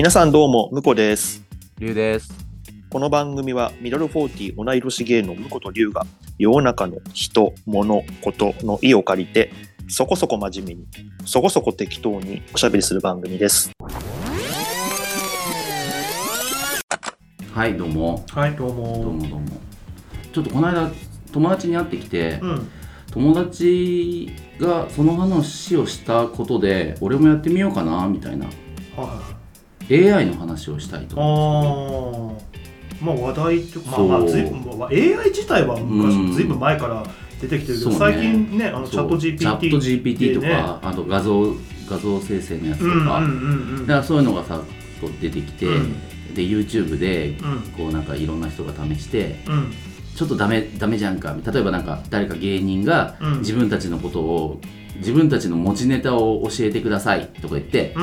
皆さんどうも、むこです。りゅうです。この番組はミドルフォーティー同い年芸のむことりゅうが世の中の人、物、ことの意を借りてそこそこ真面目に、そこそこ適当におしゃべりする番組です。はい、どうも。はい、どうどうも。もどうも。ちょっとこの間、友達に会ってきて、うん。友達がその話をしたことで、俺もやってみようかな、みたいな。は AI の話をしたいとい。あ思あ。まあ話題って、まあまあ、ずいぶん、まあ AI 自体は昔、うん。ずいぶん前から出てきてるけど、そうね。最近ね、あのチャット GPT チャット GPT とか、あと画像、画像生成のやつとうんうんか、うん。だからそういうのがさ、こう出てきて、うん。で、YouTube で、うん。こうなんかいろんな人が試して、うんうん。ちょっとダメダメじゃんか。例えばなんか誰か芸人がうん。自分たちのことを自分たちの持ちネタを教えてくださいとか言って、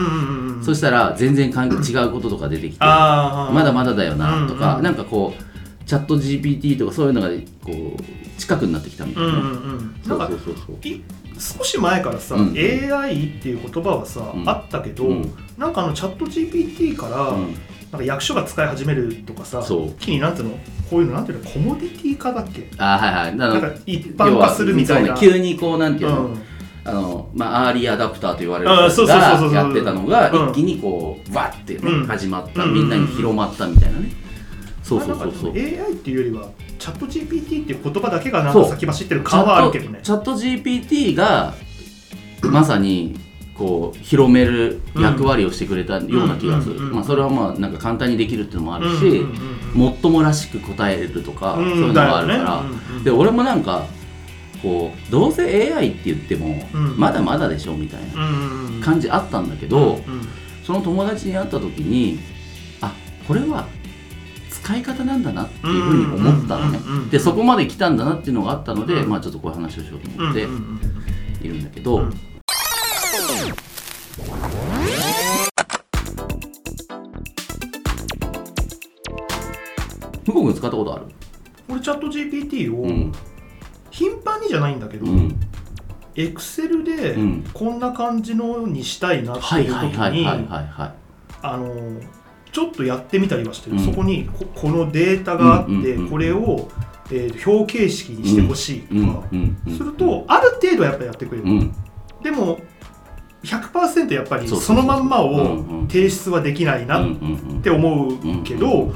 そしたら全然かん違うこととか出てきてまだまだだよなとか、うんうんなんかこうチャット GPT とかそういうのがこう近くになってきたみたいな、うんうんうん。そうそうそうそう。い少し前からさ、うん。AI っていう言葉はさ、うん。あったけど、うん。なんかあのチャット GPT から、うん。なんか役所が使い始めるとかさ気になんていうの？こういうのなんていうの？コモディティ化だっけ？あはいはい。ななんか一般化するみたいな、急にこうなんていうの、うんあのまあ、アーリーアダプターと言われる人がやってたのがうん。一気にこうわってね、うん。始まったうん。みんなに広まったみたいなね、そうそうまあそうそう AI っていうよりはチャット GPT っていう言葉だけがなんか先走ってる感はあるけどね。チャット GPT がまさにこう広める役割をしてくれたような気がする、まあ、それはまあなんか簡単にできるっていうのもあるし、もっともらしく答えるとか、うんそういうのがあるから、で俺もなんかこうどうせ AI って言っても、うん。まだまだでしょみたいな感じあったんだけど、うんその友達に会った時にあこれは使い方なんだなっていうふうに思ったのね。でそこまで来たんだなっていうのがあったので、うん。まあちょっとこういう話をしようとうん思っているんだけど、うん。向こう君使ったことある？俺チャット GPT をうん頻繁にじゃないんだけど、うん。エクセルでうん。こんな感じのにしたいなってはいいう時にあのちょっとやってみたりはしてる、うん。そこにここのデータがあって、これを、えー表形式にしてほしいとか、するとある程度やっぱやってくれる、うん。でも100%やっぱりそのまんまうんをうん。提出はできないなって思うけど、うん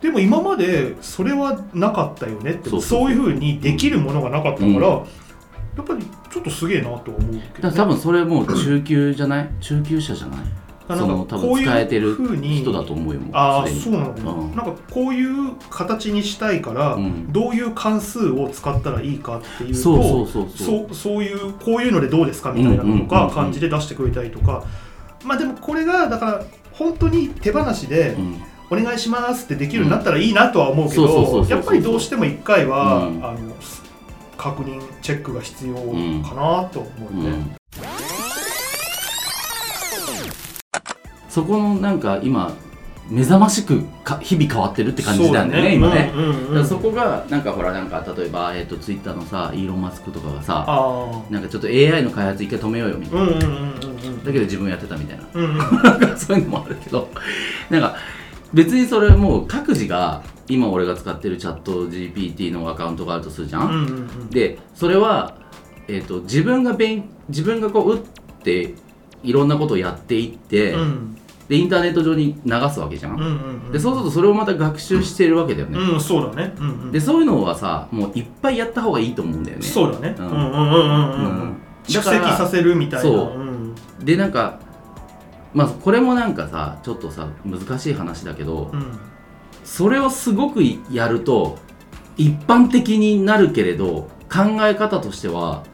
でも今までそれはなかったよねってそういうふうにできるものがなかったから、うん。やっぱりちょっとすげえなとは思うけど、ら多分それもう中級じゃない？中級者じゃない？その多分かこういう使えてる人だと思うよああそうなの。かな、うん。なんかこういう形にしたいから、うん。どういう関数を使ったらいいかっていうとそうそうそうそう。そうそういうこういうのでどうですかみたいなのとか感じで出してくれたりとか、まあでもこれがだから本当に手放しでうんお願いしますってできるようになったらいいなとは思うけどやっぱりどうしても一回は、うん。あの確認チェックが必要かなと思うね。うん。そこのなんか今目覚ましくか日々変わってるって感じなんだよね今ね、うんうんうんだからそこがなんかほらなんか例えば、えー、とツイッターのさイーロン・マスクとかがさあなんかちょっと AI の開発一回止めようよみたいな、あうんうんうんうん。だけど自分やってたみたいな。うんうんなんか そういうのもあるけど。なんか別にそれもう各自が今俺が使ってるチャット GPT のアカウントがあるとするじゃん、うんうんうんでそれは、えー、と自分が勉自分がこう打っていろんなことをやっていって、うん。でインターネット上に流すわけじゃん、うんうんうん。でそうするとそれをまた学習してるわけだよね、うんそうだね。うんうん。でそういうのはさもういっぱいやった方がいいと思うんだよね。そうだね。ううんんうんうんうん。うん。うん蓄積させるみたいな。そうん。でなんかまあこれもなんかさちょっとさ難しい話だけど、うん。それをすごくやると一般的になるけれど考え方としては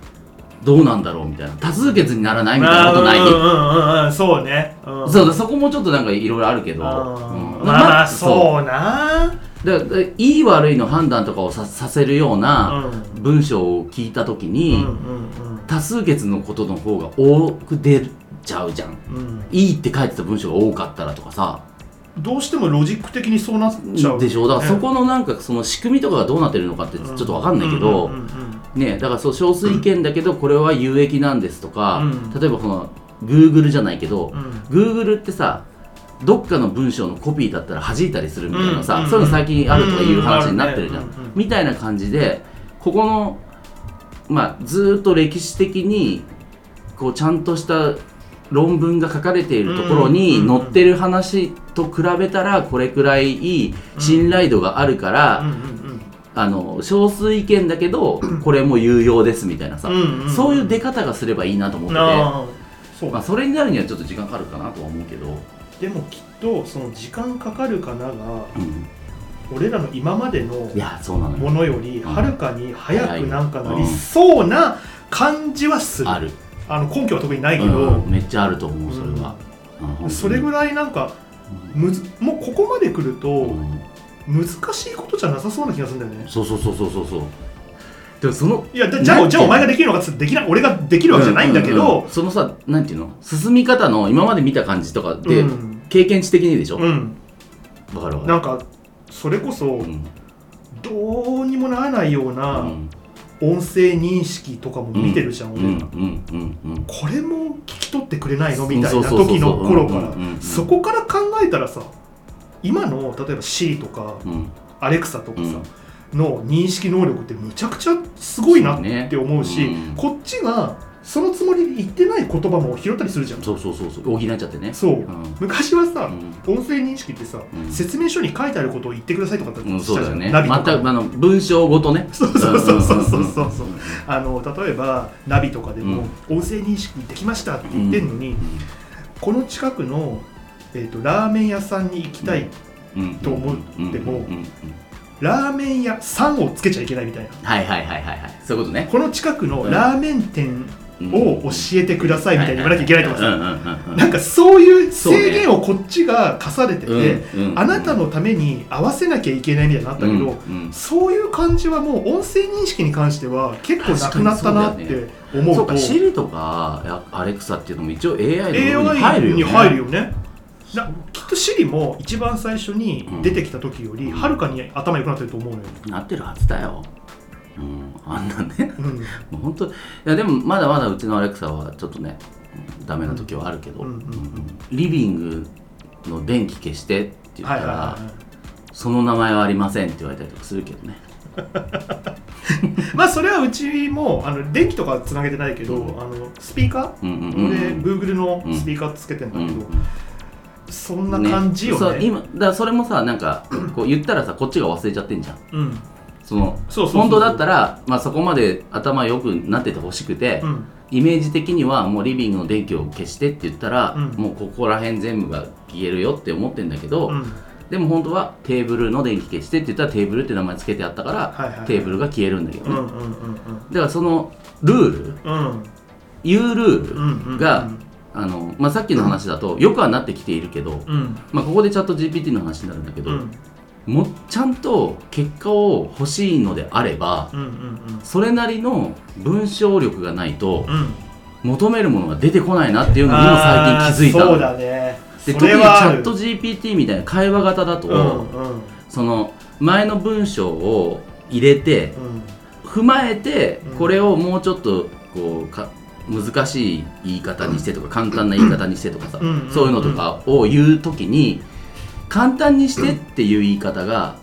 どうなんだろうみたいな。多数決にならないみたいなことない、うんうんそうね。うん。そうだそこもちょっとなんかいろいろあるけど、まあまあそうな。う。だだいい悪いの判断とかをささせるよううなん。文章を聞いた時に、多数決のことの方が多く出ちゃうじゃん。うん。うんいいって書いてた文章が多かったらとかさ。どうしてもロジック的にそうなっちゃう。でしょ？だからそねこのなんかその仕組みとかがどうなってるのかってちょっとわかんないけど、ねだからそう少数意見だけどこれは有益なんですとか、うん。例えばこの Google じゃないけど、うん。Google ってさどっかの文章のコピーだったら弾いたりするみたいなさ、うん。そういうの最近あるとかいう話になってるじゃん、みたいな感じでここのまあずーっと歴史的にこうちゃんとした論文が書かれているところに載ってる話と比べたらこれくらいいい信頼度があるから、あの少数意見だけど これも有用ですみたいなさ、そういう出方がすればいいなと思ってて、そう、まあ、それになるにはちょっと時間かかるかなとは思うけど、でもきっとその時間かかるかながうん、俺らの今までのいやそうなのよ。ものよりうん。はるかに早くなんかなりそうな感じはする、ある、あの根拠は特にないけうど、ん、めっちゃあると思うそれは、うん。それぐらいなんかむずもうここまで来るとうん。難しいことじゃなさそうな気がするんだよね。そうそうそうそうそうそう。でもそのいやだじゃあじゃあお前ができるのかできない俺ができるわけじゃないんだけううどうん。そのさなんていうの？進み方の今まで見た感じとかで、うん。経験値的にでしょ、うん。わかるわかる。なんかそれこそうん。どうにもならないよううなん音声認識とかも見てるじゃん、俺んうんうんこれも聞き取ってくれないの？みたいな時の頃から。そこから考えたらさ今の例えば Siri とかうん。アレクサとかさ、うん。の認識能力ってむちゃくちゃすごいなって思うしこっちがそのつもりで言ってない言葉も拾ったりするじゃん。そうそうそうそう。補っちゃってね。そう、うん。昔はさ、うん。音声認識ってさ、うん説明書に書いてあることを言ってくださいとかだったうん、りしたじゃん、そうだよね。ナビとか。全くあの文章ごとね。そうそうそうそうそうそううんあの例えばナビとかでも、音声認識できましたって言ってんのに、この近くの、えー、とラーメン屋さんに行きたい、と思ってもラーメン屋さんをつけちゃいけないみたいなはいはいはいはいはいそういうことねこの近くのラーメン店を教ええてくださいみたいに言わなきゃいけないとかさ、なんかそういう制限をこっちが課されてて、うんうんあなたのために合わせなきゃいけないみたいになったけど、うんうんそういう感じはもう音声認識に関しては結構なくなったなって思うと。そうか Siri とかやアレクサっていうのも一応 AI のに入るよね。きっと Siri も一番最初に出てきた時よりはるかに頭良くなってると思うのよ、なってるはずだようん。あんなね。うん、もう本当いやでもまだまだうちのアレクサはちょっとねうんダメな時はあるけど、うんうんうんリビングの電気消してって言ったら、はいはいはいその名前はありませんって言われたりとかするけどね。まあそれはうちもあの電気とかつなげてないけど、うんあのスピーカー、うんうんうん俺 Google のスピーカーつけてんだけど、うんうんそんな感じよね。そう今だそれもさなんかこう言ったらさこっちが忘れちゃってんじゃん。うんその本当だったら、まあ、そこまで頭良くなっててほしくて、うん。イメージ的にはもうリビングの電気を消してって言ったら、うん。もうここら辺全部が消えるよって思ってんだけど、うん。でも本当はテーブルの電気消してって言ったらテーブルって名前つけてあったから、はいはいはい。テーブルが消えるんだけどね、うんうんうんだからそのルールうんルール、うんうんがあのまあ、さっきの話だとよくはなってきているけど、うん。まあ、ここでチャット GPT の話になるんだけど、うんもうちゃんと結果を欲しいのであればうんうんそれなりの文章力がないとうん。うん求めるものが出てこないなっていうのにも最近気づいた。そうだね。でそ特にチャット GPT みたいな会話型だと、うんうん。その前の文章を入れてうん。踏まえてうん。これをもうちょっとこうか難しい言い方にしてとか簡単な言い方にしてとかさ、うん。そういうのとかを言う時に簡単にしてっていう言い方が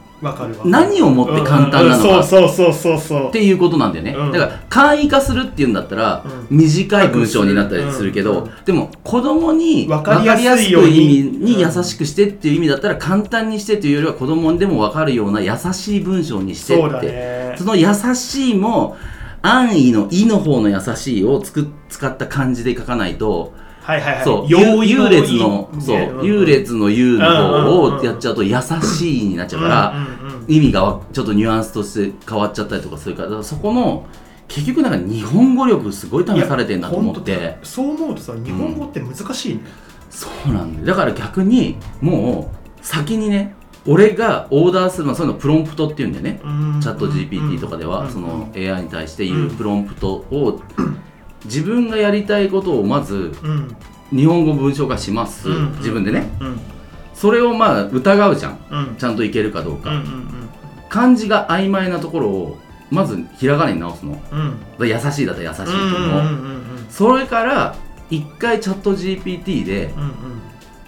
何をもって簡単なのかっていうことなんだよね、うん。だから簡易化するっていうんだったら、うん。短い文章になったりするけど、うん。でも子供にわ分かりやすい意味に優しくしてっていう意味だったら簡単にしてというよりは子供でも分かるような優しい文章にしてって。ね。その優しいも安易の「い」の方の優しいをつく使った漢字で書かないと、はいはいはい。そう。優劣のそう、優劣の「優」のうんう。んうん方をやっちゃうと優しいになっちゃうから、うんうんうん意味がわちょっとニュアンスとして変わっちゃったりとかするからそこの結局なんか日本語力すごい試されてんだと思って。そう思うとさ日本語って難しいね、そうなんだよ。だから逆にもう先にね俺がオーダーするのはそういうのプロンプトっていうんだよね、うんチャット GPT とかでは、うんその AI に対して言うプロンプトを、自分がやりたいことをまずうん。日本語文章化します、うん自分でね。うん。それをまあ疑うじゃん。うん。ちゃんといけるかどうか、うんうん漢字が曖昧なところをまずひらがなに直すの。うん。うん優しいだったら優しいとう。んうん思う、うんうん。それから一回チャット GPT でうん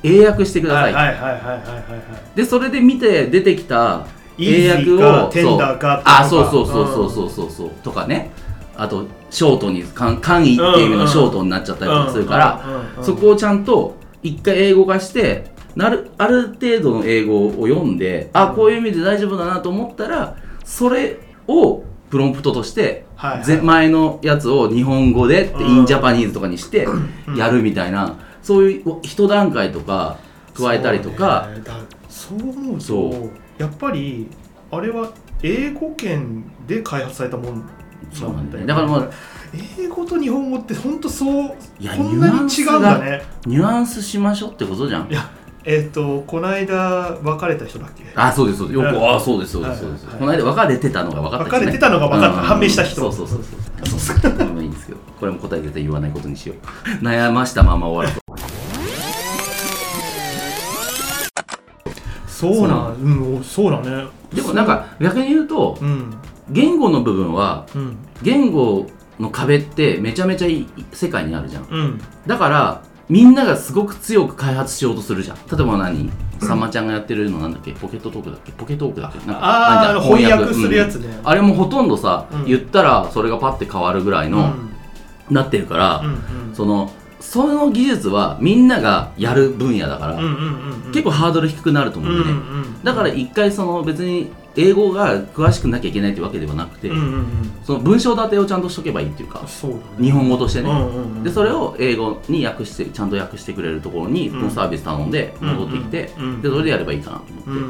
英訳してください、でそれで見て出てきた英訳をーかテンダーか。あそうそうそうそうそうそうそう。とかねあとショートに簡簡易っていう意味のショートになっちゃったりとかするから、そこをちゃんと一回英語化してなるある程度の英語を読んであこういう意味で大丈夫だなと思ったらそれをプロンプトとして、はいはい。ぜ前のやつを日本語でって、うん。インジャパニーズとかにしてうん。やるみたいな、そういう一段階とか加えたりとかそう,、ね。だそう思うそとやっぱりあれは英語圏で開発されたもんそうなんだよ。ねだからまあ英語と日本語って本当そういやこんなに違うんだね。ニュアンスしましょうってことじゃん。いやえっ、とこの間別れた人だっけ？あそうですそうです。よく、うん。あそうですそうですそうです、はいはいこの間別れてたのが分かった人ね。別れてたのが分かったうん判明した人そうそうそうそう。そうそうでもいいんですけどこれも答え絶対言わないことにしよう。悩ましたまま終わるそうなんうんそうだね。でもなんか逆に言うとうん言語の部分はうん。言語の壁ってめちゃめちゃいい世界にあるじゃん。うん。だからみんながすごく強く開発しようとするじゃん。例えば何？さんまちゃんがやってるのなんだっけ？ポケットトークだっけ？ポケトークだっけ？なんかああ翻訳。するやつね、あれもほとんどさ、うん。言ったらそれがパッて変わるぐらいの、なってるから、うんうん。そのその技術はみんながやる分野だから、うんうんうんうん。結構ハードル低くなると思うんだよね、うんうん。だから一回その別に英語が詳しくなきゃいけないってわけではなくて、うんうんうん。その文章立てをちゃんとしとけばいいっていうかね。日本語としてね、うんうんうん。でそれを英語に訳してちゃんと訳してくれるところにうん。このサービス頼んで戻ってきて、うんうんでそれでやればいいかなと思って、うんうん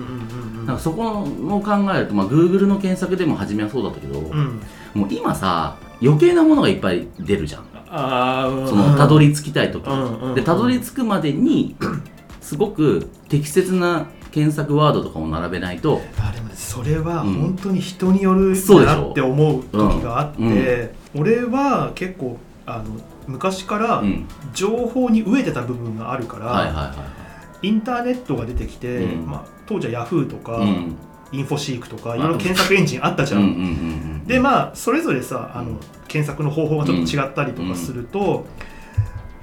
うんなんかそこの考えると、まあ、Google の検索でも初めはそうだったけど、うん。もう今さ余計なものがいっぱい出るじゃん。ああそのたどりり着きたい時、うんうん。でたどり着くまでにすごく適切な検索ワードとかを並べないとあでもそれはうん。本当に人によるなって思う時があって、俺は結構あの昔からうん。情報に飢えてた部分があるから、インターネットが出てきて、うん。まあ、当時はヤフーとか、インフォシークとかんいろいろ検索エンジンあったじゃん。でまあそれぞれさあの、うん。検索の方法がちょっと違ったりとかすると、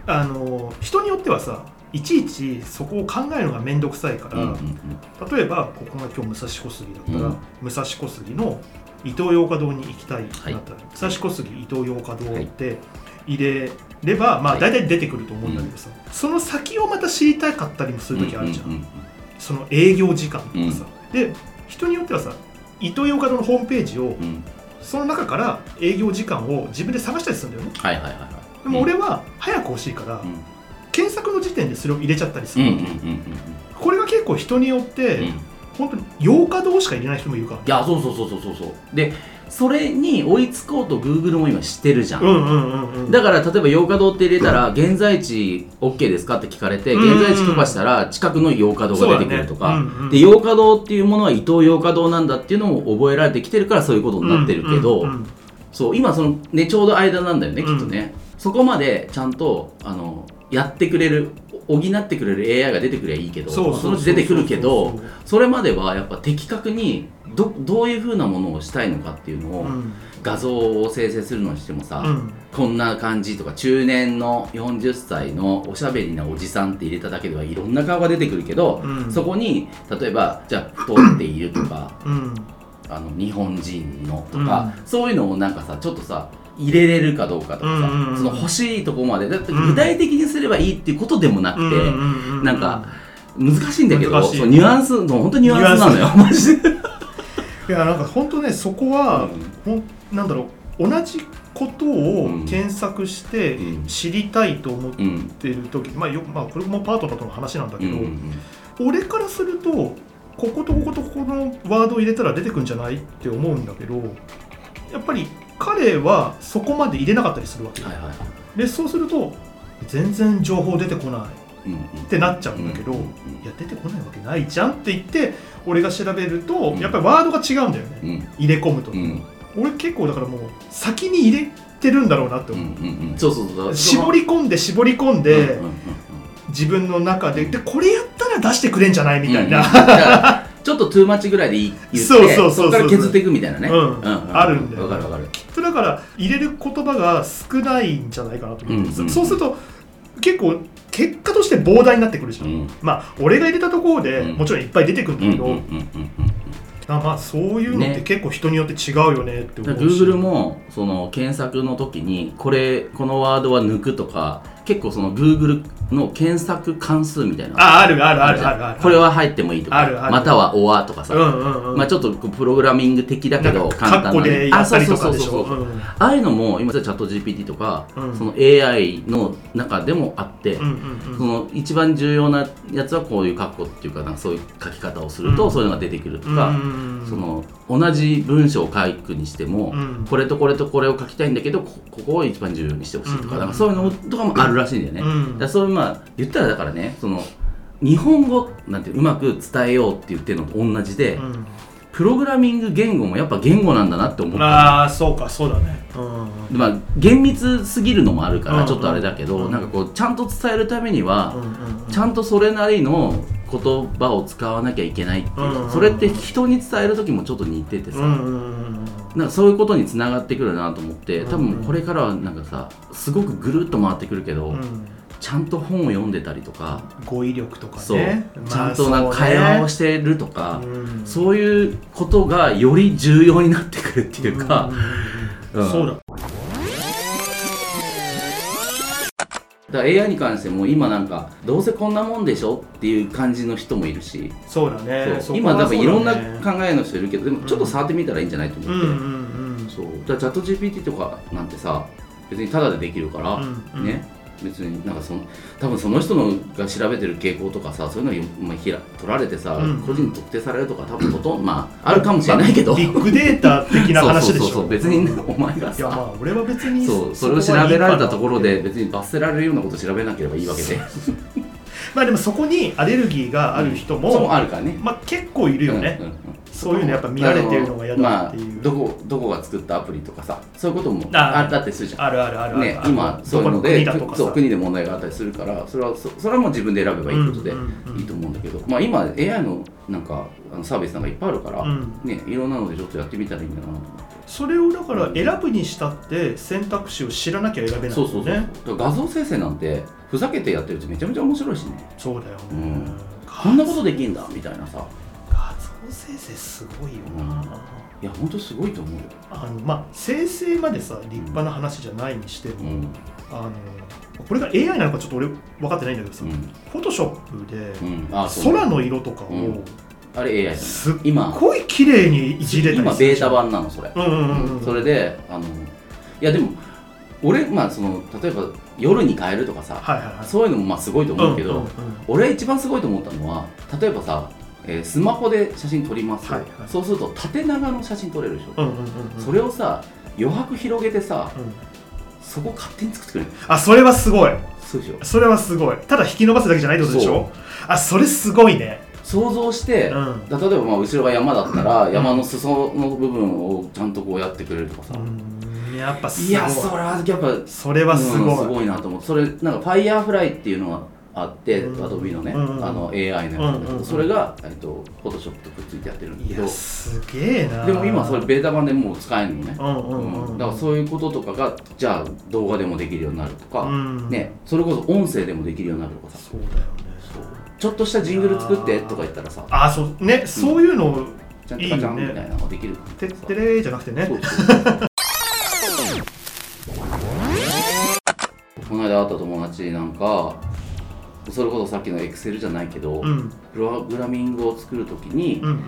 あの人によってはさいちいちそこを考えるのが面倒くさいから、うんうんうん。例えばここが今日武蔵小杉だったら、うん。武蔵小杉の伊東洋華堂に行きたいなったら、武蔵小杉伊東洋華堂って入れれば、まあはい。大体出てくると思うんだけどさ、その先をまた知りたかったりもする時あるじゃん,、うんうんうんその営業時間とかさ、で人によってはさ伊東洋華堂のホームページをうん。その中から営業時間を自分で探したりするんだよね。はいはいはいはい。でも俺は早く欲しいから、うん検索の時点でそれを入れちゃったりすうんうんる、うんうん。これが結構人によって、うん。うん本当に洋華堂しか入れない人もいるか。らいやそうそうそうそうそうそう。でそれに追いつこうと Google も今してるじゃん、うんうんうんうん。だから例えば洋華堂って入れたら現在地 OK ですかって聞かれてうん現在地許可したら近くの洋華堂が出てくるとか、ね。うんうんで洋華堂っていうものは伊東洋華堂なんだっていうのも覚えられてきてるからそういうことになってるけど、うんうんうん。そう今そのねちょうど間なんだよねきっとね、そこまでちゃんとあのやってくれる補ってくれる AI が出てくればいいけどそのうち出てくるけどそれまではやっぱ的確にどどういうふうなものをしたいのかっていうのを、うん。画像を生成するのにしてもさ、うん。こんな感じとか中年の40歳のおしゃべりなおじさんって入れただけではいろんな顔が出てくるけど、うん。そこに例えばじゃあ太っているとかうん。あの日本人のとか、そういうのをなんかさちょっとさ入れれるかどうかとかさ、うんうんうんその欲しいとこまで。だって具体的にすればいいっていうことでもなくて、うんうなんか難しいんだけどそうニュアンスもう本当にニュアンスなのよマジで。いやなんか本当ねそこは、ほんなんだろう同じことをうん検索してうん。知りたいと思っうんてる時、まあよまあこれもパートナーとの話なんだけど、うんうん俺からするとこことこことここのワードを入れたら出てくるんじゃないって思うんだけどやっぱり彼はそこまで入れなかったりするわけよ。はいはい。はいでそうすると全然情報出てこないってなっちゃうんだけど、うんうんいや出てこないわけないじゃんって言って俺が調べると、うん。やっぱりワードが違うんだよね、うん。入れ込むと、うん。俺結構だからもう先に入れてるんだろうなってう。ん思う、うんうん。そうそうそう。絞り込んで絞り込んで、自分の中ででこれやったら出してくれんじゃないみたいな、ちょっとトゥーマッチぐらいでいい言ってそうそうそうそうこから削っていくみたいなね。うん。あるんだよわかるわかるだから入れる言葉が少ないんじゃないかなと思って、うんうんそそうすると結構結果として膨大になってくるじゃん、うん。まあ俺が入れたところで、うん。もちろんいっぱい出てくるんだけど、まあそういうのってね。結構人によって違うよねってだ思うし、Google もその検索の時にこれこのワードは抜くとか結構その Google の検索関数みたいなの。ああるあるあるあるあるこれは入ってもいいとかあるあるまたは OR とかさ、うんうんうん。まあちょっとプログラミング的だけど簡単なあそうそうそうそう。うん。ああいうのも今チャット GPT とか、うん。その AI の中でもあって、その一番重要なやつはこういう括弧っていうかなそういう書き方をすると、うん。そういうのが出てくるとうんか、うん。その同じ文章を書くにしても、うん。これとこれとこれを書きたいんだけどこここを一番重要にしてほしいとか,、うんなんかそういうのとかもあるらしいんだよね。うん。だそういうまあ言ったらだからねその日本語なんてうまく伝えようって言ってるのと同じで、うん。プログラミング言語もやっぱ言語なんだなって思った。のああそうかそうだね。うんでまあ厳密すぎるのもあるかうんらちょっとあれだけど、うん。なんかこうちゃんと伝えるためには、うんうんちゃんとそれなりの言葉を使わなきゃいけないっていう、うんそれって人に伝える時もちょっと似ててさ、うんうんうんなんかそういうことにつながってくるなと思って多うん分これからはなんかさすごくぐるっと回ってくるけど、うんちゃんと本を読んでたりとか、語彙力とかね。そう、まあちゃんとなんか会話をしてるとか、そうね。うんそういうことがより重要になってくるっていうか、うんうんそうだ。だから AI に関しても今なんかどうせこんなもんでしょっていう感じの人もいるし、そうだね。そう。今多分いろんな考ええの人いるけどでもちょっと触ってみたらいいんじゃないと思って、うんうんうんそう。だチャット GPT とかなんてさ別にタダでできるから、うんうん。ね別になんかその多分その人のが調べてる傾向とかさそういうのよ、まあ、ひら取られてさ、うん。個人特定されるとか多分ほとんどまああるかもしれないけど。ビッグデータ的な話でしょそうそうそう別に、お前がいやまさあ俺は別にそうそれを調べられたところで別に罰せられるようなこと調べなければいいわけで。まあでもそこにアレルギーがある人も、そうあるからね。まあ結構いるよね、うんうんうんそういうのやっぱ見られてるのが嫌だっていう。まあ、どこどこが作ったアプリとかさそういうこともああったってするじゃん。あるあるあるあるねあ、る。今そういうのでそう国で問題があったりするからそれはそそれはもう自分で選べばいいことでいいと思うんだけど、まあ、今 AI のなんかあのサービスなんかいっぱいあるから、うん。ね、いろんなのでちょっとやってみたらいいんだなと思って。それをだから選ぶにしたって選択肢を知らなきゃ選べないそうそうそう、画像生成なんてふざけてやってるとめちゃめちゃ面白いしね。そうだよ。ね、うん。こんなことできんだみたいなさ生成すごいよな、うん。いや本当すごいと思うよ、あのまあ生成までさ立派な話じゃないにしても、うん。あのこれが AI なのかちょっと俺分かってないんだけどさ、うん。フォトショップで空の色とかをうん。あれ AI すっ今ごい綺麗にいじれたり今ベータ版なのそれ、それであのいやでも俺まあその例えば夜に変えるとかさ、そういうのもまあすごいと思うけど、俺一番すごいと思ったのは例えばさ、えースマホで写真撮ります、はいはい。そうすると縦長の写真撮れるでしょ、うんうんうんうん。それをさ余白広げてさうん。そこ勝手に作ってくれる。あそれはすごい。そうでしょ。それはすごい。ただ引き伸ばすだけじゃないってことでしょ。あそれすごいね。想像して、うん。例えばまあ後ろが山だったら山の裾の部分をちゃんとこうやってくれるとかさ、うんやっぱすごい。いやそれはやっぱそれはすごい、うんすごいなと思ってそれなんか Firefly っていうのがあって、うん。アドビのね、うん。あの AI のやつなんだけど、うんうんそれが、えっと、Photoshop とくっついてやってるんだいけど。やすげえな。でも今それベータ版でもう使えるのね、うんうんうん、だからそういうこととかがじゃあ動画でもできるようになるとか、うん。ね、それこそ音声でもできるようになるとかさ。そうだよね。そう。ちょっとしたジングル作ってとか言ったらさあそう。ね、そういうのをちゃんとカチャンいいよねみたいなのができるてってれーじゃなくてね。そうそう。この間会った友達なんかそれこそさっきのエクセルじゃないけど、うん。プログラミングを作るときに、うんうん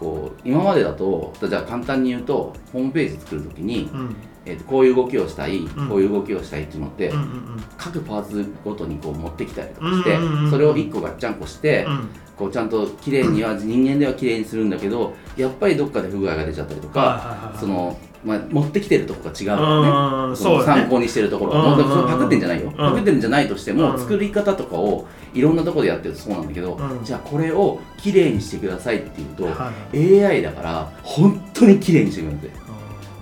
こう今までだとじゃあ簡単に言うとホームページ作るときに、うん。うんえーとこういう動きをしたい、ん。こういう動きをしたいっていうのって、うんうん各パーツごとにこう持ってきたりとかして、うんうんうんうん。それを1個ガッチャンコして、うん。こうちゃんと綺麗には人間では綺麗にするんだけどやっぱりどっかで不具合が出ちゃったりとか、その、まあ、持ってきてるとこが違うからね。うんそうだね。参考にしてるところ、パクってんじゃないよ、ん。パクってるんじゃないとしても、うん。作り方とかをいろんなところでやってるとそうなんだけど、うん。じゃあこれを綺麗にしてくださいっていうと、はい。AI だから本当に綺麗にしてくれるんで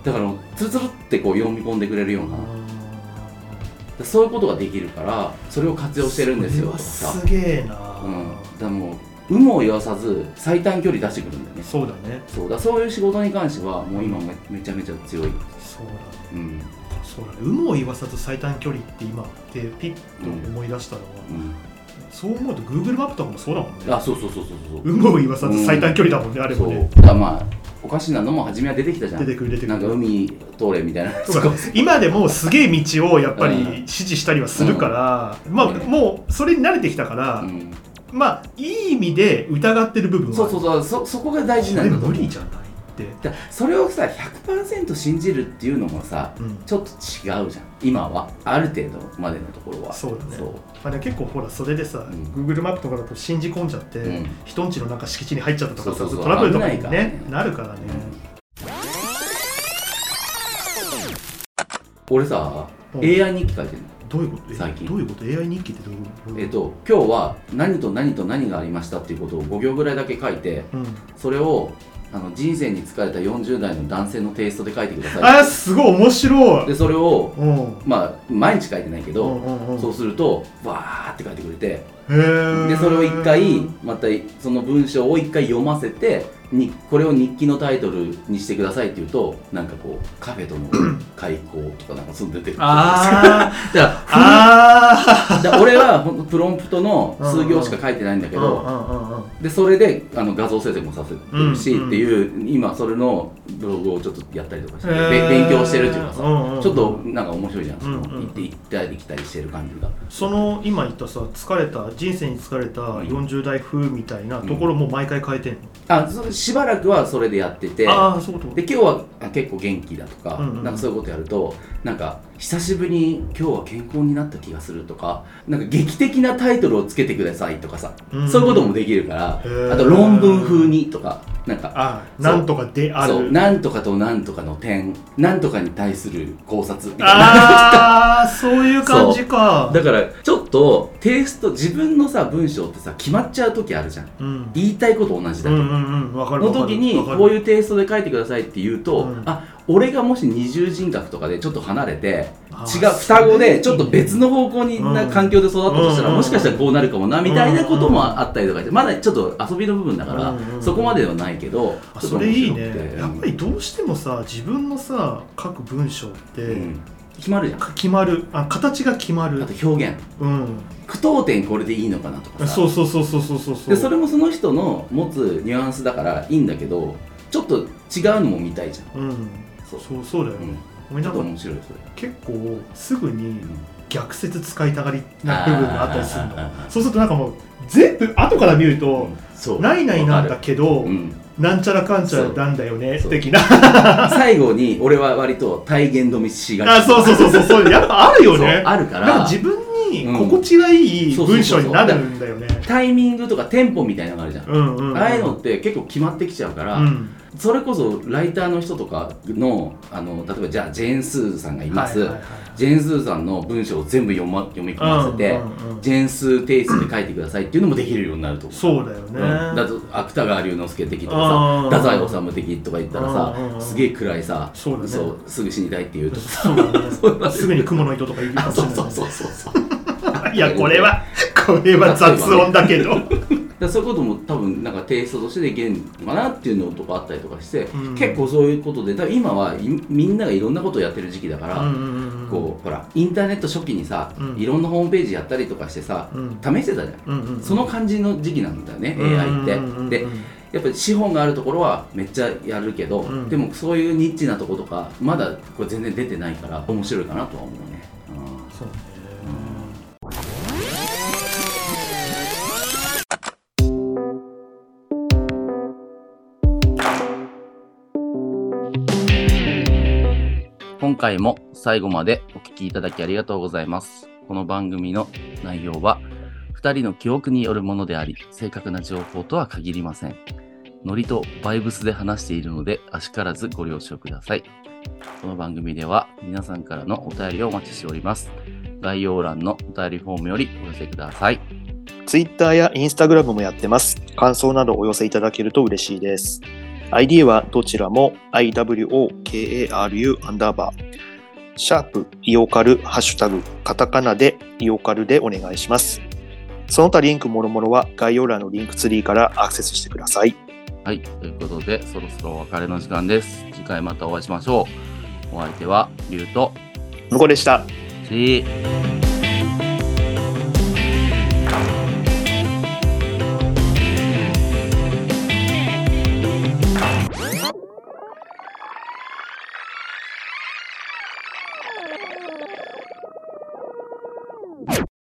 だからもうツルツルってこう読み込んでくれるような、そういうことができるからそれを活用してるんですよすげえな、うん、だもう有無を言わさず最短距離出してくるんだよね。そうだね。そうだそういう仕事に関してはもう今めめちゃめちゃ強い、そうだね。うん、そうだね。有無を言わさず最短距離って今でピッと思い出したのは、うん。そう思うと Google マップとかもそうだもんね。あそうそうそうそうそう有無を言わさず最短距離だもんね、あれそう。もねだからまあおかしなのも初めは出てきたじゃん。出てくる出てくる。なんか海通れみたいな。とか。今でもすげえ道をやっぱりうん。指示したりはするから、まあうん。もうそれに慣れてきたから、うんまあいい意味で疑ってる部分はそうそうそうそそこが大事なんだと無理じゃない。って、だそれをさ100%信じるっていうのもさうん。ちょっと違うじゃん。今は。ある程度までのところは。そうだね。そう。まあね、結構ほらそれでさ、ん。Google マップとかだと信じ込んじゃって、うん。人んちのなんか敷地に入っちゃったとかさそうそうそう。トラブルとかに、ねね。なるからね、俺さうん。AI 日記書いてるのどういうこと？え最近。どういうこと？AI 日記ってどういう？ことえっと今日は何と何と何がありましたっていうことを5行ぐらいだけ書いてうん、それをあの人生に疲れた40代の男性のテイストで書いてくださあーすごい面白い。いでそれをうん。まあ毎日書いてないけうど、んうんうん。そうするとわーって書いてくれてでそれを一回またその文章を一回読ませてにこれを日記のタイトルにしてくださいって言うとなんかこうカフェとの 開口とかなんかそういうの出てくる。あー。だからあ俺はプロンプトの数行しか書いてないんだけーど、でそれであの画像生成もさせてるし、っていう今それのブログをちょっとやったりとかして、勉強してるっていうかさ、うんうんちょっとなんか面白いじゃん、うんうん行って行ったり来たりしてる感じが。その今言ったさ疲れた人生に疲れたうん。40代風みたいなところも毎回変えてんの、あしばらくはそれでやっててで今日はあ結構元気だとか,、うんうんなんかそういうことやるとなんか久しぶりに今日は健康になった気がするとかなんか劇的なタイトルをつけてくださいとかさ、うんそういうこともできるからあと論文風にとかなんかあなんとかである。なんとかとなんとかの点。なんとかに対する考察みたいな。ああそういう感じか。だからちょっとテイスト自分のさ文章ってさ決まっちゃう時あるじゃん。うん。言いたいこと同じだけど、うんうんうんわかるのわかる。時にわかる。こういうテイストで書いてくださいって言うと、うん。あ俺がもし二重人格とかでちょっと離れて違う双子でちょっと別の方向になうん環境で育ったとしたら、うんもしかしたらこうなるかもなみたいなこともあったりとかしてまだちょっと遊びの部分だから、そこまではないけどそれいいね。やっぱりどうしてもさ自分のさ書く文章って、うん。決まるじゃん。か決まる。あ形が決まる。あと表現。うん。句読点これでいいのかなとかさ。そうそうそうそうそうそう。でそれもその人の持つニュアンスだからいいんだけどちょっと違うのも見たいじゃん。うんそうそう。そうだよ、うん。ちょっと面白いそれ。結構すぐにうん。逆説使いたがりな部分があったりするの。そうするとなんかもう全部後から見ると、そう。ないないなんだけど、るうん。なんちゃらかんちゃらなんだよねな。最後に俺は割と体言止めしがち。あそうそうそうそう。そうやっぱあるよね。あるから。自分に心地がいいうん文章になるんだよね。タイミングとかテンポみたいなのがあるじゃん、うんうんうん。ああいうのって結構決まってきちゃうから、うんそれこそライターの人とかのあの例えばじゃあジェーン・スーさんがいます、ジェーン・スーさんの文章を全部読,、ま、読み込ませて、ジェーン・スーテイストで書いてくださいっていうのもできるようになると思う。そうだよね、うんだと芥川龍之介的とかうんさ太宰治的とか言ったらさすげえ暗いさそうだね。すぐ死にたいって言うとさそうだね。すぐに雲の糸とか言うかもない。そうそうそうそう。いやこれはこれは雑音だけど だそういうことも多分なんかテイストとしてできるのかなっていうのとかあったりとかして、うん。結構そういうことで多分今はいみんながいろんなことをやってる時期だから、こうほらインターネット初期にさ、うん。いろんなホームページやったりとかしてさ、うん。試してたじゃん、その感じの時期なんだよね、うん AI って、でやっぱり資本があるところはめっちゃやるけど、うん。でもそういうニッチなとことかまだこれ全然出てないから面白いかなとは思うね、うん。そうね今回も最後までお聞きいただきありがとうございます。この番組の内容は、2人の記憶によるものであり、正確な情報とは限りません。ノリとバイブスで話しているので、あしからずご了承ください。この番組では皆さんからのお便りをお待ちしております。概要欄のお便りフォームよりお寄せください。Twitter や Instagram もやってます。感想などお寄せいただけると嬉しいです。ID はどちらも IWOKARU アンダーバー、シャープイオカルハッシュタグカタカナでイオカルでお願いします。その他リンクもろもろは概要欄のリンクツリーからアクセスしてください。はい。ということで、そろそろお別れの時間です。次回またお会いしましょう。お相手は、リュウと、向こうでした。し